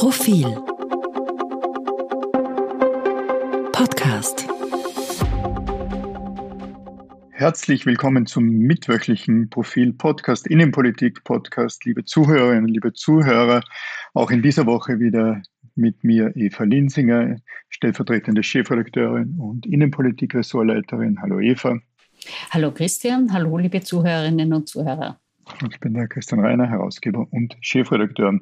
Profil Podcast Herzlich willkommen zum mitwöchlichen Profil Podcast, Innenpolitik Podcast, liebe Zuhörerinnen, liebe Zuhörer. Auch in dieser Woche wieder mit mir Eva Linsinger, stellvertretende Chefredakteurin und Innenpolitik-Ressortleiterin. Hallo Eva. Hallo Christian, hallo liebe Zuhörerinnen und Zuhörer. Ich bin der Christian Reiner, Herausgeber und Chefredakteur.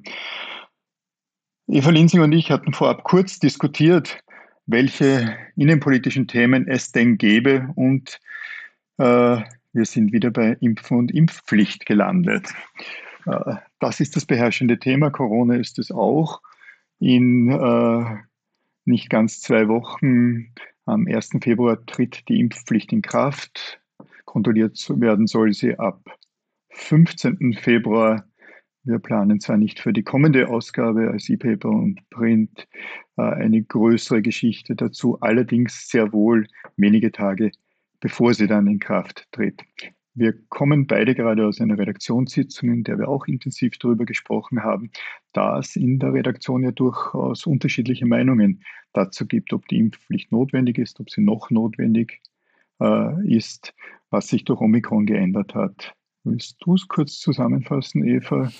Eva Linsing und ich hatten vorab kurz diskutiert, welche innenpolitischen Themen es denn gäbe und äh, wir sind wieder bei Impfen und Impfpflicht gelandet. Äh, das ist das beherrschende Thema. Corona ist es auch. In äh, nicht ganz zwei Wochen, am 1. Februar, tritt die Impfpflicht in Kraft. Kontrolliert werden soll sie ab 15. Februar. Wir planen zwar nicht für die kommende Ausgabe als E-Paper und Print äh, eine größere Geschichte dazu, allerdings sehr wohl wenige Tage bevor sie dann in Kraft tritt. Wir kommen beide gerade aus einer Redaktionssitzung, in der wir auch intensiv darüber gesprochen haben, da es in der Redaktion ja durchaus unterschiedliche Meinungen dazu gibt, ob die Impfpflicht notwendig ist, ob sie noch notwendig äh, ist, was sich durch Omikron geändert hat. Willst du es kurz zusammenfassen, Eva?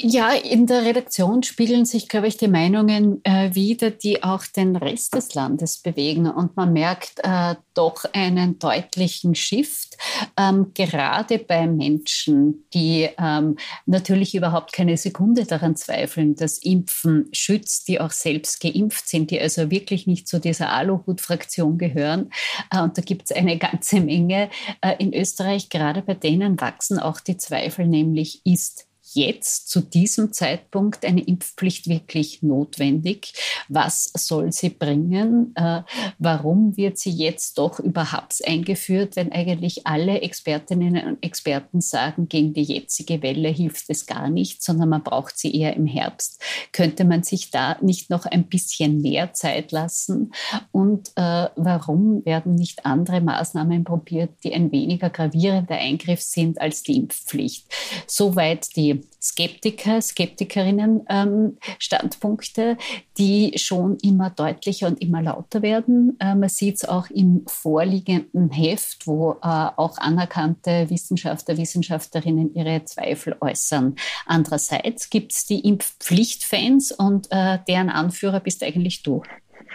Ja, in der Redaktion spiegeln sich, glaube ich, die Meinungen äh, wieder, die auch den Rest des Landes bewegen. Und man merkt äh, doch einen deutlichen Shift, ähm, gerade bei Menschen, die ähm, natürlich überhaupt keine Sekunde daran zweifeln, dass Impfen schützt, die auch selbst geimpft sind, die also wirklich nicht zu dieser Aluhut-Fraktion gehören. Äh, und da gibt es eine ganze Menge äh, in Österreich. Gerade bei denen wachsen auch die Zweifel, nämlich ist jetzt zu diesem Zeitpunkt eine Impfpflicht wirklich notwendig? Was soll sie bringen? Äh, warum wird sie jetzt doch überhaupt eingeführt, wenn eigentlich alle Expertinnen und Experten sagen, gegen die jetzige Welle hilft es gar nicht, sondern man braucht sie eher im Herbst? Könnte man sich da nicht noch ein bisschen mehr Zeit lassen? Und äh, warum werden nicht andere Maßnahmen probiert, die ein weniger gravierender Eingriff sind als die Impfpflicht? Soweit die Skeptiker, Skeptikerinnen ähm, Standpunkte, die schon immer deutlicher und immer lauter werden. Äh, man sieht es auch im vorliegenden Heft, wo äh, auch anerkannte Wissenschaftler, Wissenschaftlerinnen ihre Zweifel äußern. Andererseits gibt es die Impfpflichtfans und äh, deren Anführer bist eigentlich du.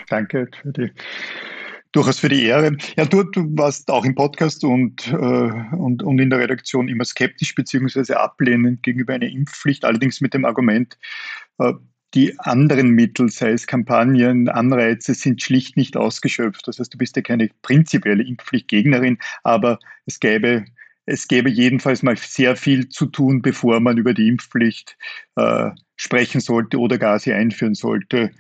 Danke für die durchaus für die Ehre. Ja, du, du warst auch im Podcast und, äh, und, und in der Redaktion immer skeptisch beziehungsweise ablehnend gegenüber einer Impfpflicht, allerdings mit dem Argument, äh, die anderen Mittel, sei es Kampagnen, Anreize, sind schlicht nicht ausgeschöpft. Das heißt, du bist ja keine prinzipielle Impfpflichtgegnerin, aber es gäbe es gäbe jedenfalls mal sehr viel zu tun, bevor man über die Impfpflicht äh, sprechen sollte oder gar sie einführen sollte.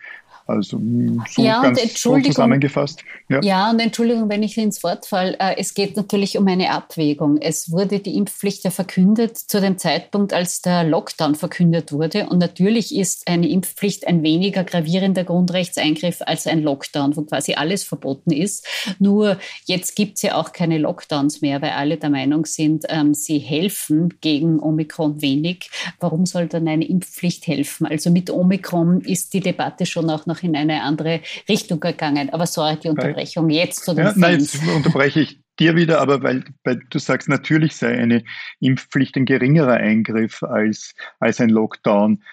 Also hm, so ja, ganz so zusammengefasst. Ja. ja, und Entschuldigung, wenn ich ins Wort falle. Äh, es geht natürlich um eine Abwägung. Es wurde die Impfpflicht ja verkündet zu dem Zeitpunkt, als der Lockdown verkündet wurde. Und natürlich ist eine Impfpflicht ein weniger gravierender Grundrechtseingriff als ein Lockdown, wo quasi alles verboten ist. Nur jetzt gibt es ja auch keine Lockdowns mehr, weil alle der Meinung sind, ähm, sie helfen gegen Omikron wenig. Warum soll dann eine Impfpflicht helfen? Also mit Omikron ist die Debatte schon auch noch in eine andere Richtung gegangen. Aber sorry, die Unterbrechung jetzt zu den ja, Nein, jetzt unterbreche ich dir wieder, aber weil, weil, du sagst, natürlich sei eine Impfpflicht ein geringerer Eingriff als, als ein Lockdown.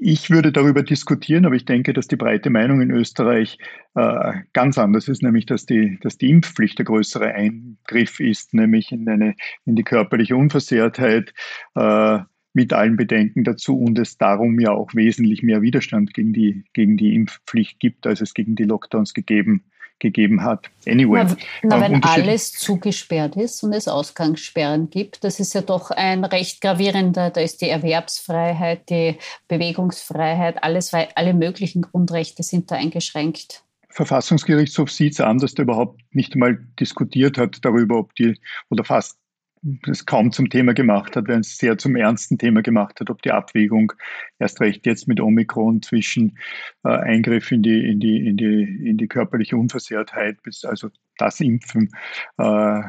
Ich würde darüber diskutieren, aber ich denke, dass die breite Meinung in Österreich äh, ganz anders ist, nämlich dass die, dass die Impfpflicht der größere Eingriff ist, nämlich in, eine, in die körperliche Unversehrtheit. Äh, mit allen Bedenken dazu und es darum ja auch wesentlich mehr Widerstand gegen die, gegen die Impfpflicht gibt, als es gegen die Lockdowns gegeben, gegeben hat. Anyway. Na, na wenn alles zugesperrt ist und es Ausgangssperren gibt, das ist ja doch ein recht gravierender, da ist die Erwerbsfreiheit, die Bewegungsfreiheit, alles, alle möglichen Grundrechte sind da eingeschränkt. Verfassungsgerichtshof sieht es an, dass der überhaupt nicht mal diskutiert hat darüber, ob die, oder fast das kaum zum Thema gemacht hat, wenn es sehr zum ernsten Thema gemacht hat, ob die Abwägung erst recht jetzt mit Omikron zwischen äh, Eingriff in die, in, die, in, die, in die körperliche Unversehrtheit, bis also das Impfen äh,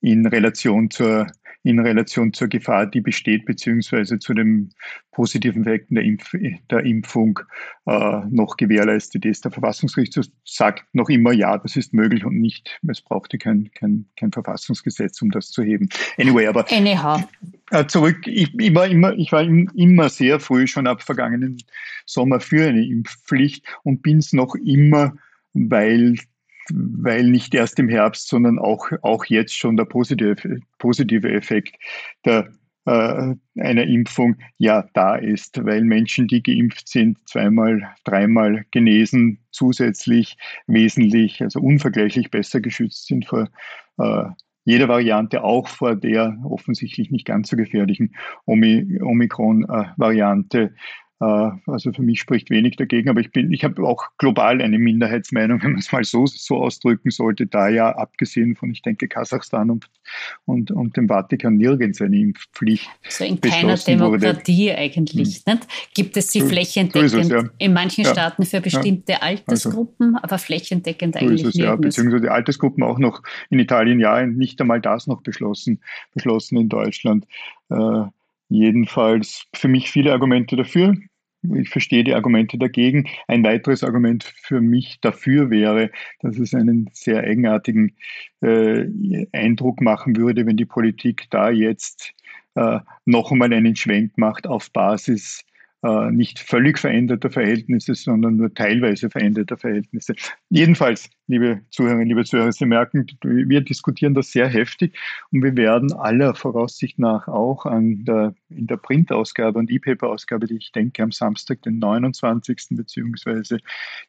in Relation zur in Relation zur Gefahr, die besteht, beziehungsweise zu den positiven Effekten der, Impf der Impfung äh, noch gewährleistet ist. Der Verfassungsgerichtshof sagt noch immer, ja, das ist möglich und nicht, es brauchte kein, kein, kein Verfassungsgesetz, um das zu heben. Anyway, aber Anyhow. Äh, zurück, ich, ich, war immer, ich war immer sehr früh schon ab vergangenen Sommer für eine Impfpflicht und bin es noch immer, weil weil nicht erst im Herbst, sondern auch, auch jetzt schon der positive, positive Effekt der, äh, einer Impfung ja da ist, weil Menschen, die geimpft sind, zweimal, dreimal genesen, zusätzlich wesentlich, also unvergleichlich besser geschützt sind vor äh, jeder Variante, auch vor der offensichtlich nicht ganz so gefährlichen Omikron-Variante. Äh, also für mich spricht wenig dagegen, aber ich bin, ich habe auch global eine Minderheitsmeinung, wenn man es mal so, so ausdrücken sollte, da ja abgesehen von, ich denke, Kasachstan und, und, und dem Vatikan nirgends eine Impfpflicht. So in keiner Demokratie wurde. eigentlich, hm. nicht? Gibt es sie so, flächendeckend so es, ja. in manchen ja. Staaten für bestimmte ja. Altersgruppen, also, aber flächendeckend eigentlich es, Ja, beziehungsweise die Altersgruppen auch noch in Italien, ja, nicht einmal das noch beschlossen, beschlossen in Deutschland. Äh, jedenfalls für mich viele Argumente dafür. Ich verstehe die Argumente dagegen. Ein weiteres Argument für mich dafür wäre, dass es einen sehr eigenartigen äh, Eindruck machen würde, wenn die Politik da jetzt äh, noch einmal einen Schwenk macht auf Basis nicht völlig veränderter Verhältnisse, sondern nur teilweise veränderter Verhältnisse. Jedenfalls, liebe Zuhörerinnen, liebe Zuhörer, Sie merken, wir diskutieren das sehr heftig und wir werden aller Voraussicht nach auch an der, in der Printausgabe und E-Paper-Ausgabe, die ich denke am Samstag, den 29. beziehungsweise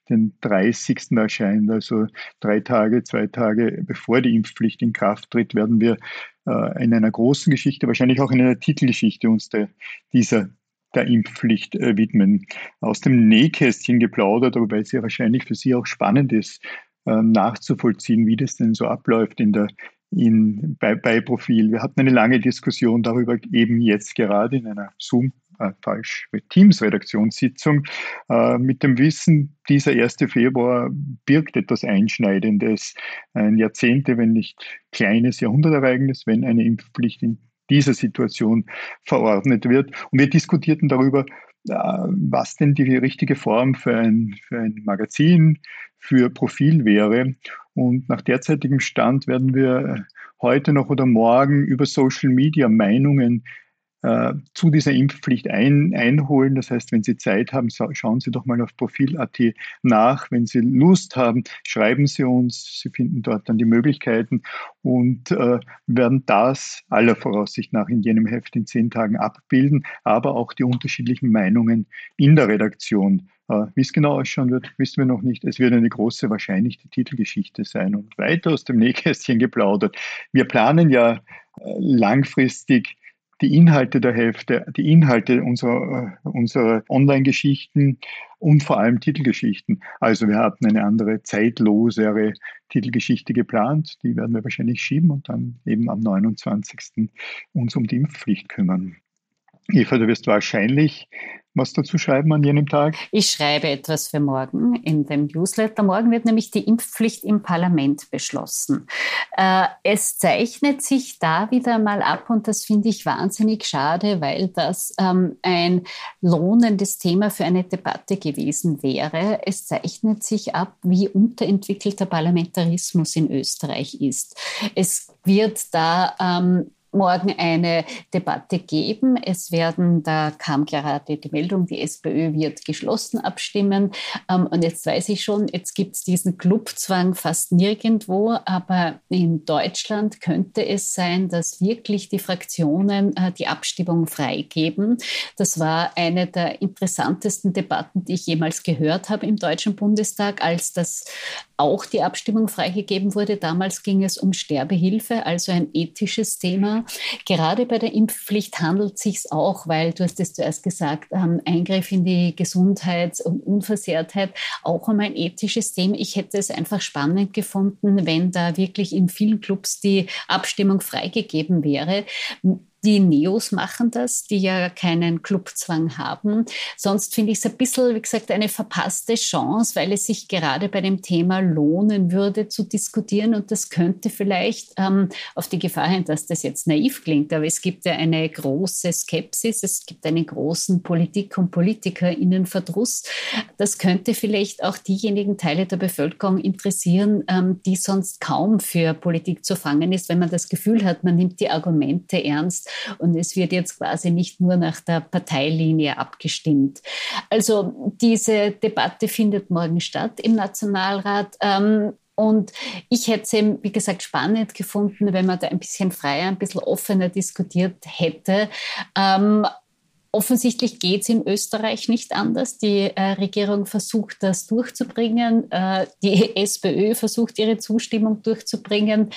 den 30. erscheint, also drei Tage, zwei Tage bevor die Impfpflicht in Kraft tritt, werden wir äh, in einer großen Geschichte, wahrscheinlich auch in einer Titelgeschichte uns der, dieser der Impfpflicht äh, widmen. Aus dem Nähkästchen geplaudert, wobei es ja wahrscheinlich für Sie auch spannend ist, äh, nachzuvollziehen, wie das denn so abläuft in der in, bei, bei Profil. Wir hatten eine lange Diskussion darüber, eben jetzt gerade in einer Zoom, äh, falsch, Teams-Redaktionssitzung, äh, mit dem Wissen, dieser 1. Februar birgt etwas Einschneidendes, ein Jahrzehnte, wenn nicht kleines Jahrhundertereignis, wenn eine Impfpflicht in dieser Situation verordnet wird. Und wir diskutierten darüber, äh, was denn die richtige Form für ein, für ein Magazin, für Profil wäre. Und nach derzeitigem Stand werden wir heute noch oder morgen über Social Media Meinungen äh, zu dieser Impfpflicht ein, einholen. Das heißt, wenn Sie Zeit haben, schauen Sie doch mal auf Profil.at nach. Wenn Sie Lust haben, schreiben Sie uns. Sie finden dort dann die Möglichkeiten und äh, werden das aller Voraussicht nach in jenem Heft in zehn Tagen abbilden, aber auch die unterschiedlichen Meinungen in der Redaktion. Äh, wie es genau ausschauen wird, wissen wir noch nicht. Es wird eine große, wahrscheinlich die Titelgeschichte sein. Und weiter aus dem Nähkästchen geplaudert. Wir planen ja äh, langfristig die Inhalte der Hälfte, die Inhalte unserer, unserer Online-Geschichten und vor allem Titelgeschichten. Also wir hatten eine andere, zeitlosere Titelgeschichte geplant. Die werden wir wahrscheinlich schieben und dann eben am 29. uns um die Impfpflicht kümmern. Eva, du wirst wahrscheinlich was dazu schreiben an jenem Tag? Ich schreibe etwas für morgen in dem Newsletter. Morgen wird nämlich die Impfpflicht im Parlament beschlossen. Äh, es zeichnet sich da wieder mal ab und das finde ich wahnsinnig schade, weil das ähm, ein lohnendes Thema für eine Debatte gewesen wäre. Es zeichnet sich ab, wie unterentwickelter Parlamentarismus in Österreich ist. Es wird da ähm, morgen eine Debatte geben. Es werden, da kam gerade die Meldung, die SPÖ wird geschlossen abstimmen. Ähm, und jetzt weiß ich schon, jetzt gibt es diesen Clubzwang fast nirgendwo, aber in Deutschland könnte es sein, dass wirklich die Fraktionen äh, die Abstimmung freigeben. Das war eine der interessantesten Debatten, die ich jemals gehört habe im Deutschen Bundestag, als das auch die Abstimmung freigegeben wurde. Damals ging es um Sterbehilfe, also ein ethisches Thema. Gerade bei der Impfpflicht handelt es sich auch, weil du hast es zuerst gesagt, ähm, Eingriff in die Gesundheit und Unversehrtheit, auch um ein ethisches Thema. Ich hätte es einfach spannend gefunden, wenn da wirklich in vielen Clubs die Abstimmung freigegeben wäre die Neos machen das, die ja keinen Clubzwang haben. Sonst finde ich es ein bisschen, wie gesagt, eine verpasste Chance, weil es sich gerade bei dem Thema lohnen würde zu diskutieren und das könnte vielleicht ähm, auf die Gefahr hin, dass das jetzt naiv klingt, aber es gibt ja eine große Skepsis, es gibt einen großen Politik- und PolitikerInnenverdruss. Das könnte vielleicht auch diejenigen Teile der Bevölkerung interessieren, ähm, die sonst kaum für Politik zu fangen ist, wenn man das Gefühl hat, man nimmt die Argumente ernst und es wird jetzt quasi nicht nur nach der Parteilinie abgestimmt. Also diese Debatte findet morgen statt im Nationalrat. Ähm, und ich hätte es eben, wie gesagt, spannend gefunden, wenn man da ein bisschen freier, ein bisschen offener diskutiert hätte. Ähm, Offensichtlich geht es in Österreich nicht anders. Die äh, Regierung versucht das durchzubringen. Äh, die SPÖ versucht ihre Zustimmung durchzubringen.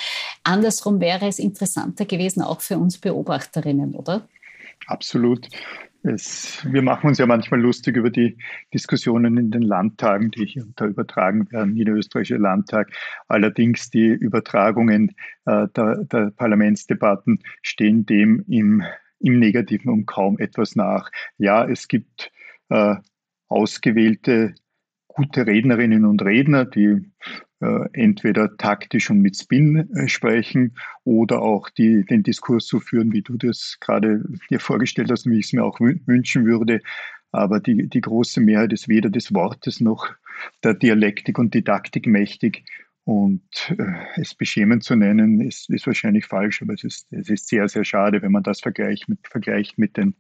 Andersrum wäre es interessanter gewesen, auch für uns Beobachterinnen, oder? Absolut. Es, wir machen uns ja manchmal lustig über die Diskussionen in den Landtagen, die hier da übertragen werden, in der österreichische Landtag. Allerdings die Übertragungen äh, der, der Parlamentsdebatten stehen dem im im Negativen um kaum etwas nach. Ja, es gibt äh, ausgewählte gute Rednerinnen und Redner, die äh, entweder taktisch und mit Spin äh, sprechen oder auch die, den Diskurs so führen, wie du das gerade dir vorgestellt hast und wie ich es mir auch wünschen würde. Aber die, die große Mehrheit ist weder des Wortes noch der Dialektik und Didaktik mächtig. Und äh, es beschämend zu nennen, ist, ist wahrscheinlich falsch, aber es ist, es ist sehr, sehr schade, wenn man das vergleicht mit, vergleicht mit, den,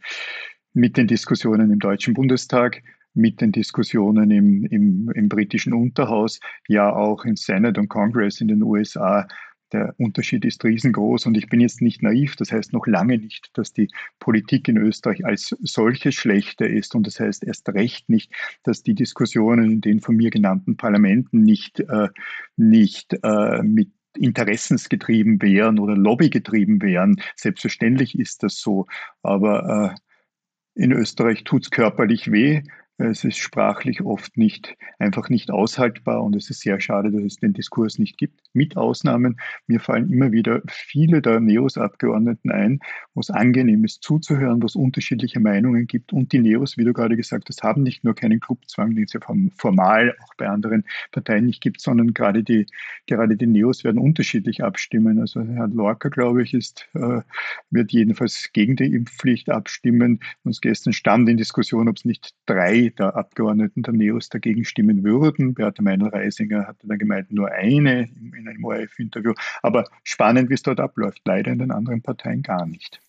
mit den Diskussionen im Deutschen Bundestag, mit den Diskussionen im, im, im britischen Unterhaus, ja auch im Senate und Congress in den USA der Unterschied ist riesengroß und ich bin jetzt nicht naiv. Das heißt noch lange nicht, dass die Politik in Österreich als solche schlechter ist und das heißt erst recht nicht, dass die Diskussionen in den von mir genannten Parlamenten nicht, äh, nicht äh, mit interessensgetrieben wären oder lobbygetrieben wären. Selbstverständlich ist das so, aber äh, in Österreich tut es körperlich weh. Es ist sprachlich oft nicht, einfach nicht aushaltbar und es ist sehr schade, dass es den Diskurs nicht gibt. Mit Ausnahmen, mir fallen immer wieder viele der Neos-Abgeordneten ein, wo es angenehm ist zuzuhören, wo es unterschiedliche Meinungen gibt und die Neos, wie du gerade gesagt hast, haben nicht nur keinen Clubzwang, den es ja formal auch bei anderen Parteien nicht gibt, sondern gerade die, gerade die Neos werden unterschiedlich abstimmen. Also Herr Lorca, glaube ich, ist, äh, wird jedenfalls gegen die Impfpflicht abstimmen. Uns gestern stand in Diskussion, ob es nicht drei der Abgeordneten der NEOS dagegen stimmen würden. Beate Meinl-Reisinger hatte da gemeint, nur eine in einem ORF-Interview. Aber spannend, wie es dort abläuft. Leider in den anderen Parteien gar nicht.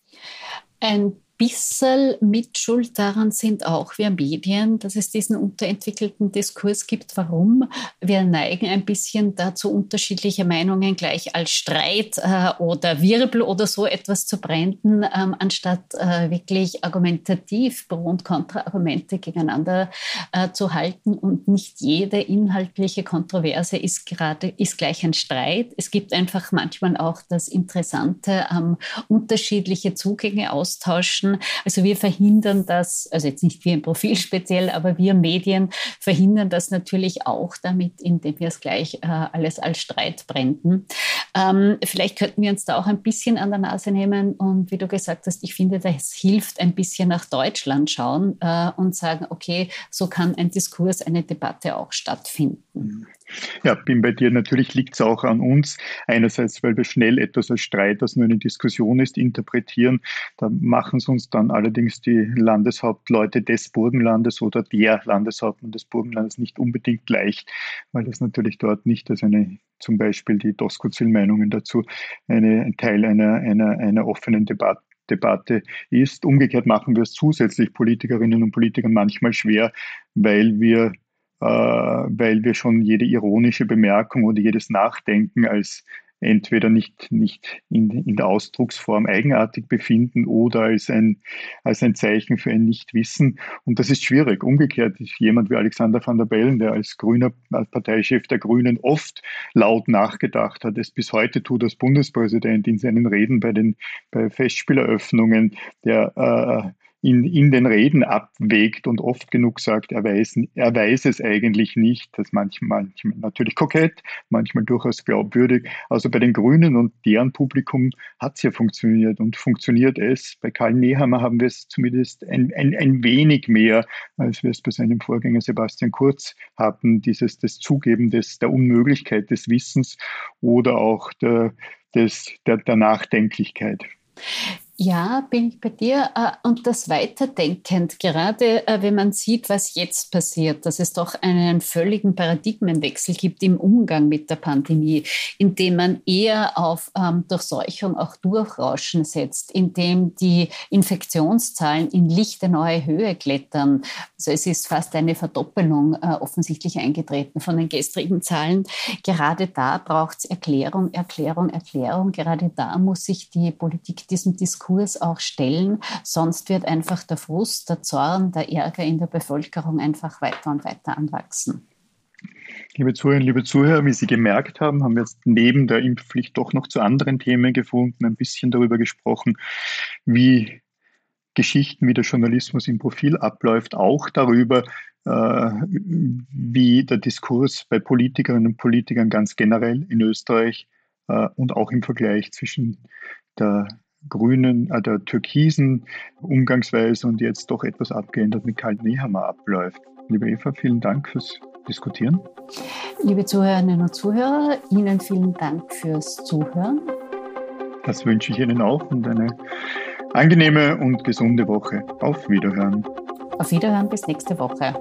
Ein bisschen Mitschuld daran sind auch wir Medien, dass es diesen unterentwickelten Diskurs gibt. Warum? Wir neigen ein bisschen dazu, unterschiedliche Meinungen gleich als Streit äh, oder Wirbel oder so etwas zu branden, ähm, anstatt äh, wirklich argumentativ Pro- und Kontraargumente gegeneinander äh, zu halten. Und nicht jede inhaltliche Kontroverse ist gerade ist gleich ein Streit. Es gibt einfach manchmal auch das Interessante ähm, unterschiedliche Zugänge austauschen Menschen. Also wir verhindern das, also jetzt nicht wir im Profil speziell, aber wir Medien verhindern das natürlich auch damit, indem wir es gleich äh, alles als Streit brenden. Ähm, vielleicht könnten wir uns da auch ein bisschen an der Nase nehmen und wie du gesagt hast, ich finde, das hilft ein bisschen nach Deutschland schauen äh, und sagen, okay, so kann ein Diskurs, eine Debatte auch stattfinden. Ja, bin bei dir. Natürlich liegt es auch an uns. Einerseits, weil wir schnell etwas als Streit, das nur eine Diskussion ist, interpretieren. Da machen es uns dann allerdings die Landeshauptleute des Burgenlandes oder der Landeshauptmann des Burgenlandes nicht unbedingt leicht, weil das natürlich dort nicht als eine, zum Beispiel die Doskozil-Meinungen dazu, eine, ein Teil einer, einer, einer offenen Debatte Debatte ist. Umgekehrt machen wir es zusätzlich Politikerinnen und Politikern manchmal schwer, weil wir weil wir schon jede ironische Bemerkung oder jedes Nachdenken als entweder nicht, nicht in, in der Ausdrucksform eigenartig befinden oder als ein, als ein Zeichen für ein Nichtwissen. Und das ist schwierig. Umgekehrt, jemand wie Alexander van der Bellen, der als grüner als Parteichef der Grünen oft laut nachgedacht hat, es bis heute tut als Bundespräsident in seinen Reden bei den bei Festspieleröffnungen, der äh, in, in den Reden abwägt und oft genug sagt, er weiß, er weiß es eigentlich nicht. Das manchmal, manchmal natürlich kokett, manchmal durchaus glaubwürdig. Also bei den Grünen und deren Publikum hat es ja funktioniert und funktioniert es. Bei Karl Nehammer haben wir es zumindest ein, ein, ein wenig mehr, als wir es bei seinem Vorgänger Sebastian Kurz hatten, dieses das Zugeben des, der Unmöglichkeit des Wissens oder auch der, des, der, der Nachdenklichkeit. Ja, bin ich bei dir. Äh, und das weiterdenkend, gerade äh, wenn man sieht, was jetzt passiert, dass es doch einen völligen Paradigmenwechsel gibt im Umgang mit der Pandemie, indem man eher auf ähm, Durchseuchung auch Durchrauschen setzt, indem die Infektionszahlen in lichte neue Höhe klettern. Also es ist fast eine Verdoppelung äh, offensichtlich eingetreten von den gestrigen Zahlen. Gerade da braucht es Erklärung, Erklärung, Erklärung. Gerade da muss sich die Politik diesem Diskurs Diskurs auch stellen. Sonst wird einfach der Frust, der Zorn, der Ärger in der Bevölkerung einfach weiter und weiter anwachsen. Liebe Zuhörerinnen, liebe Zuhörer, wie Sie gemerkt haben, haben wir jetzt neben der Impfpflicht doch noch zu anderen Themen gefunden, ein bisschen darüber gesprochen, wie Geschichten, wie der Journalismus im Profil abläuft, auch darüber, äh, wie der Diskurs bei Politikerinnen und Politikern ganz generell in Österreich äh, und auch im Vergleich zwischen der grünen, äh, der türkisen Umgangsweise und jetzt doch etwas abgeändert mit Karl Nehammer abläuft. Liebe Eva, vielen Dank fürs Diskutieren. Liebe Zuhörerinnen und Zuhörer, Ihnen vielen Dank fürs Zuhören. Das wünsche ich Ihnen auch und eine angenehme und gesunde Woche. Auf Wiederhören. Auf Wiederhören bis nächste Woche.